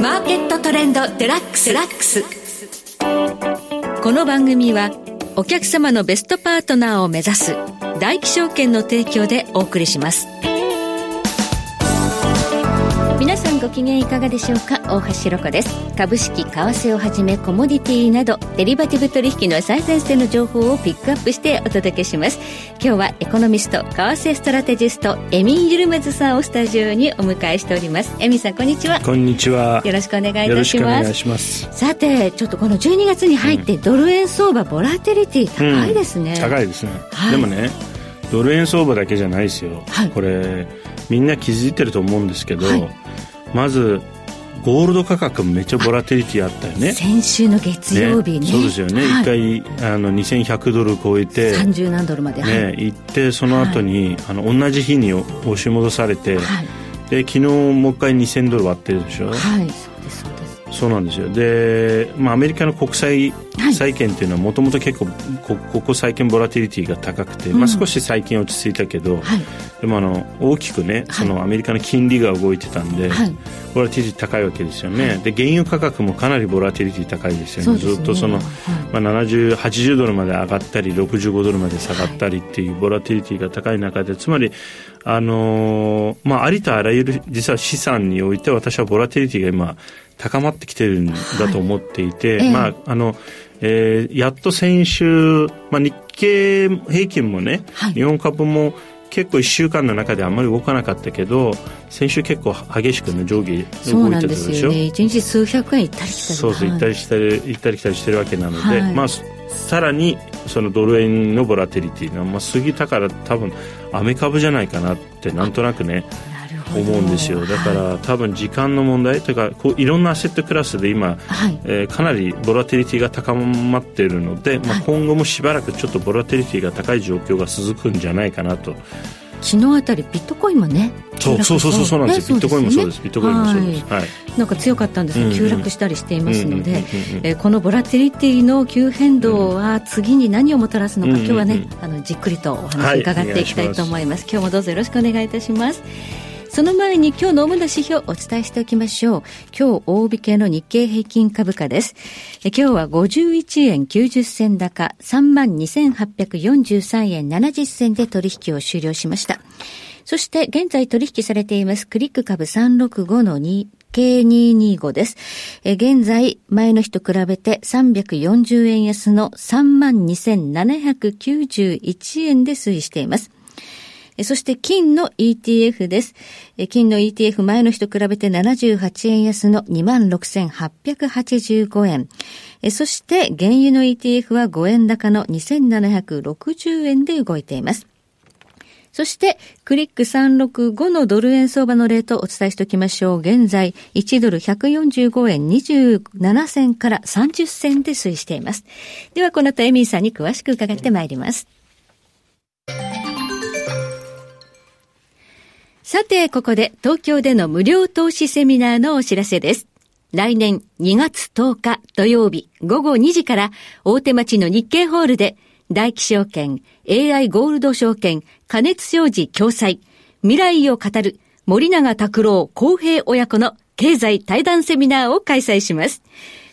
マーケットトレンドデラックス。ラックスこの番組はお客様のベストパートナーを目指す大気証券の提供でお送りします。皆さんご機嫌いかがでしょうか？大橋ろ子です。株式為替をはじめコモディティなどデリバティブ取引の最前線の情報をピックアップしてお届けします。今日はエコノミスト為替ストラテジストエミン・ユルメズさんをスタジオにお迎えしております。エミンさんこんにちは。こんにちは。よろしくお願いいたします。します。さてちょっとこの12月に入ってドル円相場、ボラテリティ高いですね、うん、高いですね、はい、でもねドル円相場だけじゃないですよ、はい、これみんな気づいてると思うんですけど、はい。まずゴールド価格めっちゃボラテリティあったよね。先週の月曜日ね、ね、そうですよね、一、はい、回あの2100ドル超えて30何ドルまで、ね、行ってその後に、はい、あの同じ日に押し戻されて、はい、で昨日もう一回2000ドル割ってるでしょ。はいそうですそうなんですよ。で、まあ、アメリカの国際債券っていうのはもともと結構こここ最近ボラティリティが高くて、うん、まあ、少し最近落ち着いたけど、はい、でもあの大きくねそのアメリカの金利が動いてたんで、はい、ボラティリティ高いわけですよね、はい、で原油価格もかなりボラティリティ高いですよね、ね、ずっとその、まあ、7080ドルまで上がったり65ドルまで下がったりっていうボラティリティが高い中でつまりあのー、まあ、ありとあらゆる実は資産において私はボラティリティが今高まってきてるんだと思っていて、はい、まああのえー、やっと先週、まあ、日経平均もね、はい、日本株も結構1週間の中であんまり動かなかったけど先週結構激しくね上下動いてたでしょ？ね。一日数百円行ったり来たりそうそう行ったりしたり行ったり来たりしてるわけなので、はい、まあさらにそのドル円のボラテリティが、まあ、過ぎたから多分アメ株じゃないかなってなんとなくね思うんですよ。だから多分時間の問題というかこういろんなアセットクラスで今、はい、えー、かなりボラテリティが高まっているので、まあ、今後もしばらくちょっとボラテリティが高い状況が続くんじゃないかなと。昨日あたりビットコインもねそうそうそうそうなんですよ、ビットコインもそうです、ビットコインもそうです、はい、なんか強かったんですが、急落したりしていますので、えこのボラティリティの急変動は次に何をもたらすのか、今日はね、あのじっくりとお話伺っていきたいと思います。今日もどうぞよろしくお願いいたします。その前に今日の主な指標をお伝えしておきましょう。今日大引けの日経平均株価です。え今日は51円90銭高、32,843円70銭で取引を終了しました。そして現在取引されていますクリック株365の2 K225 です。え現在、前の日と比べて340円安の32,791円で推移しています。そして金の ETF です。金の ETF 前の日と比べて78円安の26,885円。そして原油の ETF は5円高の2760円で動いています。そして、クリック365のドル円相場のレートをお伝えしておきましょう。現在、1ドル145円27銭から30銭で推移しています。では、この後エミーさんに詳しく伺ってまいります。さて、ここで東京での無料投資セミナーのお知らせです。来年2月10日土曜日午後2時から大手町の日経ホールで大気証券、AI ゴールド証券、加熱商事共催、未来を語る森永拓郎公平親子の経済対談セミナーを開催します。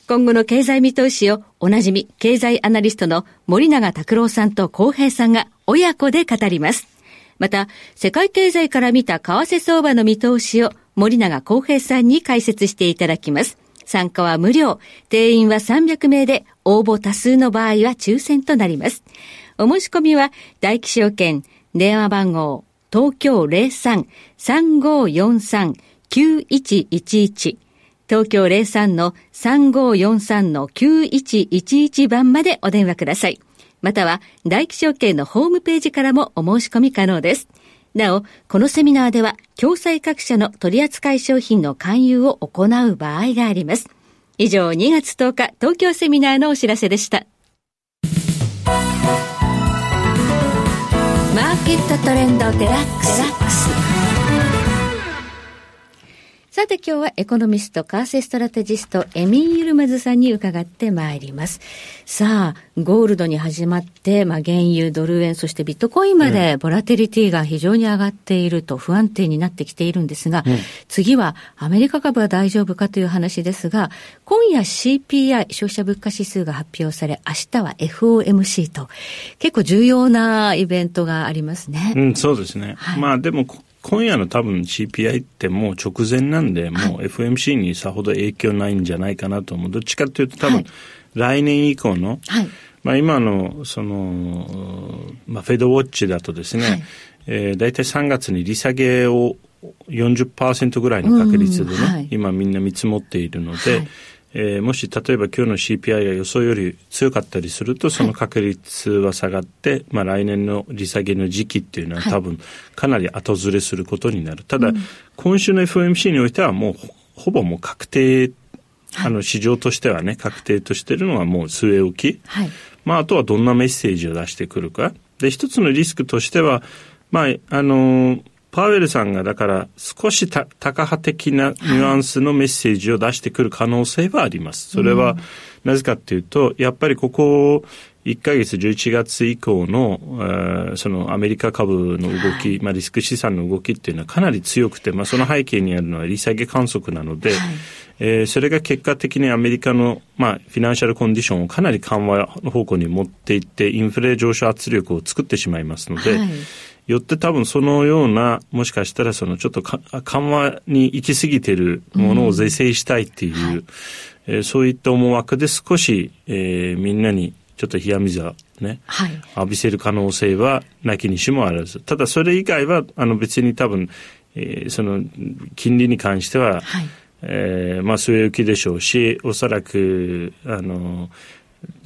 今後の経済見通しをおなじみ経済アナリストの森永拓郎さんと公平さんが親子で語ります。また、世界経済から見た為替相場の見通しを森永康平さんに解説していただきます。参加は無料。定員は300名で、応募多数の場合は抽選となります。お申し込みは、大気証券、電話番号、東京03-3543-9111東京03-3543-9111番までお電話ください。または大気証券のホームページからもお申し込み可能です。なお、このセミナーでは、共済各社の取扱い商品の勧誘を行う場合があります。以上、2月10日、東京セミナーのお知らせでした。マーケットトレンドデラックス。さて今日はエコノミスト、カーセストラテジスト、エミン・ユルマズさんに伺ってまいります。さあ、ゴールドに始まって、まあ、原油、ドル円、そしてビットコインまで、ボラテリティが非常に上がっていると不安定になってきているんですが、うん、次はアメリカ株は大丈夫かという話ですが、今夜 CPI、消費者物価指数が発表され、明日は FOMC と、結構重要なイベントがありますね。うん、そうですね。はい、まあでも、今夜の多分 CPI ってもう直前なんで、もう FMC にさほど影響ないんじゃないかなと思う。どっちかというと多分、来年以降の、はい、まあ今の、その、まあフェドウォッチだとですね、はい、えー、大体3月に利下げを40%ぐらいの確率でね、はい、今みんな見積もっているので、はいえー、もし例えば今日の CPI が予想より強かったりするとその確率は下がって、はい、まあ来年の利下げの時期っていうのは多分かなり後ずれすることになる。ただ、うん、今週の FOMC においてはもうほぼもう確定、あの市場としてはね、確定としているのはもう据え置き。はい、まああとはどんなメッセージを出してくるか。で、一つのリスクとしては、まあ、あのーパウエルさんがだから少しタカ派的なニュアンスのメッセージを出してくる可能性はあります。それはなぜかっていうと、やっぱりここ1ヶ月11月以降の、そのアメリカ株の動き、まあリスク資産の動きっていうのはかなり強くて、まあその背景にあるのは利下げ観測なので、えー、それが結果的にアメリカの、まあ、フィナンシャルコンディションをかなり緩和の方向に持っていって、インフレ上昇圧力を作ってしまいますので、はいよって多分そのような、もしかしたらそのちょっと緩和に行き過ぎてるものを是正したいっていう、うんはい、えー、そういった思惑で少し、えー、みんなにちょっと冷や水をね、はい、浴びせる可能性はなきにしもあらず。ただそれ以外は、あの別に多分、えー、その金利に関しては、はい、えー、まあ据え置きでしょうし、おそらく、あの、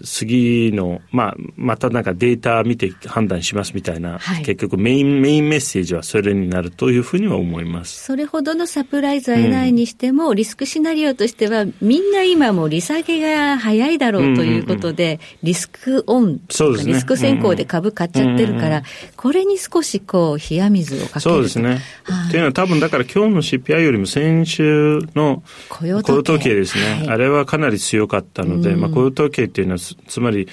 次の、まあ、またなんかデータ見て判断しますみたいな、はい、結局メイン、メインメッセージはそれになるというふうには思います。それほどのサプライズは得ないにしても、うん、リスクシナリオとしては、みんな今も利下げが早いだろうということで、うんうんうん、リスクオンとか、ね、リスク先行で株買っちゃってるから、うんうん、これに少しこう、冷や水をかけるそうですね。はい、というのは多分だから今日の CPI よりも先週の雇用統計。ですね、はい、あれはかなり強かったので、うん、まあ雇用統計っていうのはつまり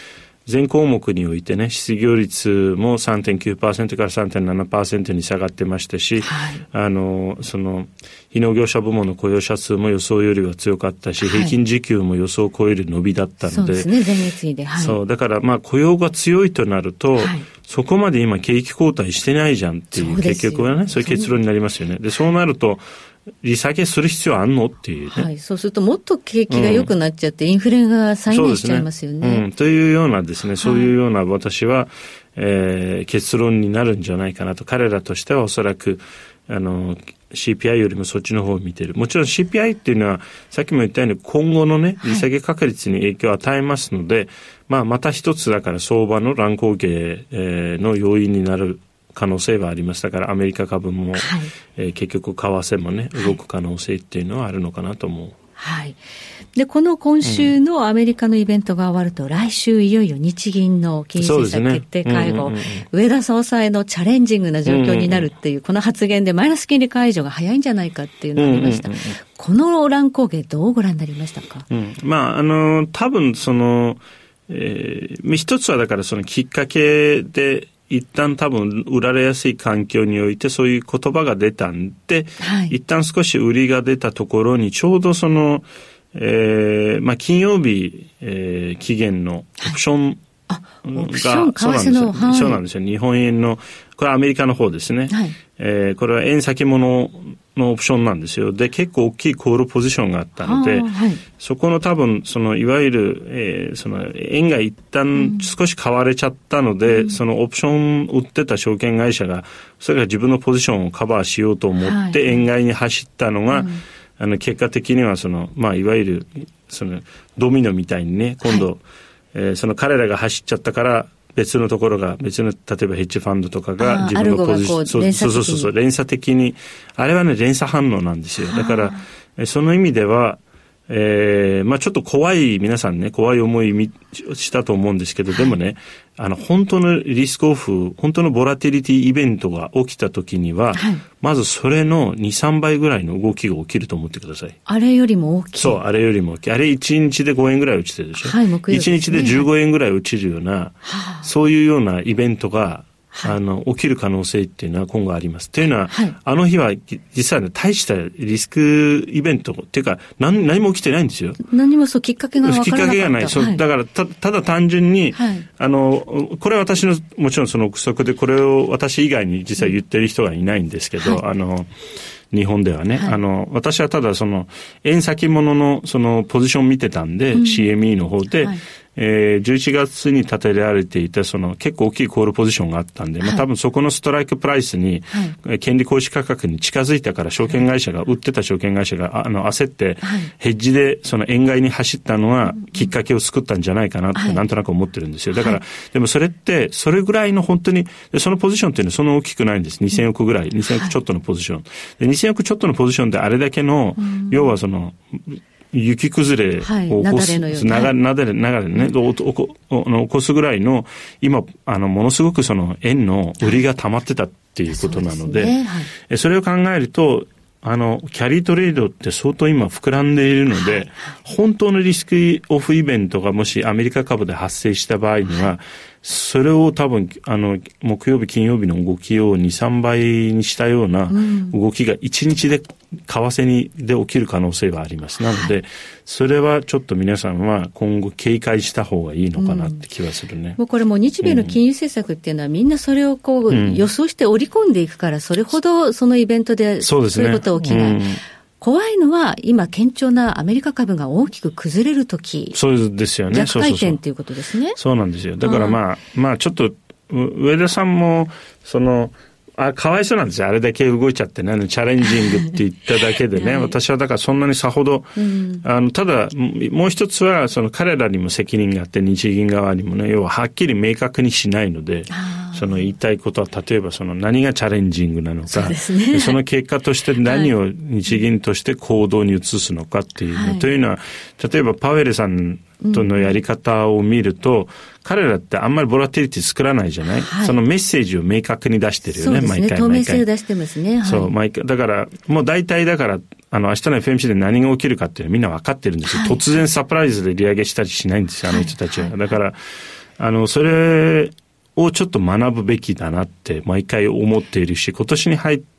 全項目においてね、失業率も3.9%から3.7%に下がってましたし、はい、あの、その、非農業者部門の雇用者数も予想よりは強かったし、はい、平均時給も予想を超える伸びだったので、そうですね、前月で。はい、そう、だからまあ雇用が強いとなると、そこまで今景気後退してないじゃんっていう、結局はね、そういう結論になりますよね。で、そうなると、利下げする必要あんの？っていう、ね、はい。そうするともっと景気が良くなっちゃって、うん、インフレが再燃しちゃいますよね。うねうん。というようなですね、そういうような私は、えー、結論になるんじゃないかなと。彼らとしてはおそらく、あの、CPI よりもそっちの方を見てる。もちろん CPI っていうのは、さっきも言ったように今後のね、利下げ確率に影響を与えますので、はい、まあまた一つだから相場の乱高下、えー、の要因になる可能性はあります。だからアメリカ株も、はい、えー、結局為替もね、動く可能性っていうのはあるのかなと思う。はい。で、この今週のアメリカのイベントが終わると、うん、来週いよいよ日銀の金融政策決定会合、ねうんうん、上田総裁のチャレンジングな状況になるっていう、この発言でマイナス金利解除が早いんじゃないかっていうのがありました。うんうんうん、この乱高下どうご覧になりましたか、うん、まあ、あの、多分その、えー、一つはだからそのきっかけで、一旦多分売られやすい環境においてそういう言葉が出たんで、はい、一旦少し売りが出たところにちょうどその、えー、まあ金曜日、えー、期限のオプションが、そうなんですよ、はい、そうなんですよ。日本円の、これはアメリカの方ですね。はい、えー、これは円先物のオプションなんですよ。で、結構大きいコールポジションがあったので、はい、そこの多分、その、いわゆる、えー、その、円が一旦少し買われちゃったので、うん、そのオプション売ってた証券会社が、それが自分のポジションをカバーしようと思って、円買いに走ったのが、うん、あの、結果的には、その、まあ、いわゆる、その、ドミノみたいにね、今度、はい、えー、その彼らが走っちゃったから、別のところが、別の、例えばヘッジファンドとかが自分のポジション、そうそうそうそう、連鎖的に、あれはね、連鎖反応なんですよ。だから、その意味では、えー、まあちょっと怖い、皆さんね、怖い思いしたと思うんですけど、でもね、あの、本当のリスクオフ、本当のボラティリティイベントが起きた時には、はい、まずそれの2、3倍ぐらいの動きが起きると思ってください。あれよりも大きいそう、あれよりも大きい。あれ1日で5円ぐらい落ちてるでしょ。はい、木曜日、ね、1日で15円ぐらい落ちるような、はい、そういうようなイベントがあの、起きる可能性っていうのは今後あります。というのは、はい、あの日は実はね、大したリスクイベントっていうか、何何も起きてないんですよ。何もそう、きっかけがきっかけがない。そう、だからた、ただ単純に、はい、あの、これは私の、もちろんその憶測で、これを私以外に実は言ってる人はいないんですけど、あの、日本ではね、はい、あの、私はただその、円先物のそのポジション見てたんで、うん、CME の方で、はいえー、11月に立てられていた、その結構大きいコールポジションがあったんで、はい、まあ多分そこのストライクプライスに、はい、権利行使価格に近づいたから、証券会社が、売ってた証券会社が、あの、焦って、ヘッジでその円買いに走ったのは、きっかけを作ったんじゃないかなって、なんとなく思ってるんですよ。だから、でもそれって、それぐらいの本当に、そのポジションっていうのはそんな大きくないんです。2000億ぐらい、2000億ちょっとのポジション。で2000億ちょっとのポジションであれだけの、要はその、雪崩れを起こす、はい、な。がなだれ、流れね、うん、起こすぐらいの、今、あの、ものすごくその円の売りが溜まってたっていうことなので、そ、ね。はい、それを考えると、あの、キャリートレードって相当今膨らんでいるので、はい、本当のリスクオフイベントがもしアメリカ株で発生した場合には、それを多分、あの、木曜日、金曜日の動きを2、3倍にしたような動きが1日で為替にで起きる可能性はあります。なので、それはちょっと皆さんは今後警戒した方がいいのかなって気はするね。うん、もうこれも日米の金融政策っていうのはみんなそれをこう予想して織り込んでいくから、それほどそのイベントでそういうこと起きない。怖いのは、今、堅調なアメリカ株が大きく崩れるとき。そうですよね。逆回転っていうことですね。そうなんですよ。だからまあ、まあちょっと、上田さんも、その、あ、かわいそうなんですよ。あれだけ動いちゃってね、チャレンジングって言っただけでね、はい、私はだからそんなにさほど、うん、あの、ただ、もう一つは、その彼らにも責任があって、日銀側にもね、要ははっきり明確にしないので、その言いたいことは、例えばその何がチャレンジングなのか、そね、その結果として何を日銀として行動に移すのかっていうの、はい、というのは、例えばパウエルさんとのやり方を見ると、うん、彼らってあんまりボラティリティ作らないじゃない、はい、そのメッセージを明確に出してるよね、ね。毎回。透明性を出してますね。はい、そう、毎回。だから、もう大体だから、あの、明日の FMC で何が起きるかっていうのはみんな分かってるんですよ。はい、突然サプライズで利上げしたりしないんですよ、あの人たちは。だから、あの、それをちょっと学ぶべきだなって毎回思っているし、今年に入って、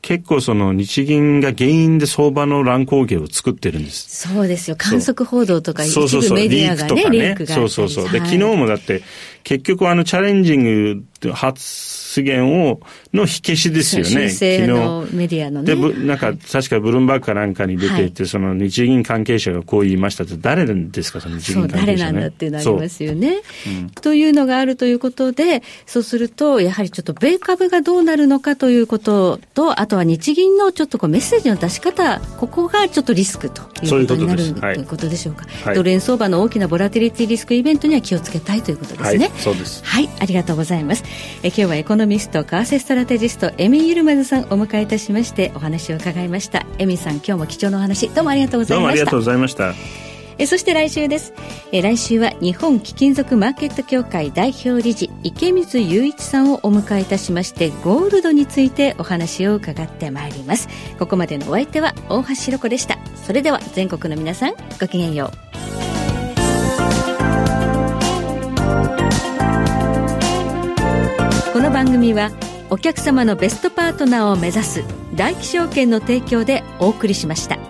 結構その日銀が原因で相場の乱高下を作ってるんです。そうですよ。観測報道とか一部メディアがね、リークとかね。そうそうそう。で、昨日もだって、結局あのチャレンジング発言を、の火消しですよね。昨日。メディアのね。で、なんか、確かブルームバーグかなんかに出ていて、はい、その日銀関係者がこう言いましたって、誰ですか、その日銀関係者、ね、誰なんだってなりますよね、うん。というのがあるということで、そうすると、やはりちょっと米株がどうなるのかということと、あとは日銀のちょっとこうメッセージの出し方、ここがちょっとリスクということになるということでしょうか。はい、ドル円相場の大きなボラティリティリスクイベントには気をつけたいということですね。はい、そうです。はい、ありがとうございます。え今日はエコノミスト、為替ストラテジスト、エミユルマズさんお迎えいたしましてお話を伺いました。エミさん、今日も貴重なお話、どうもありがとうございました。どうもありがとうございました。えそして来週です。え来週は日本貴金属マーケット協会代表理事池水雄一さんをお迎えいたしましてゴールドについてお話を伺ってまいります。ここまでのお相手は大橋ロコでした。それでは全国の皆さんごきげんよう。この番組はお客様のベストパートナーを目指す大気証券の提供でお送りしました。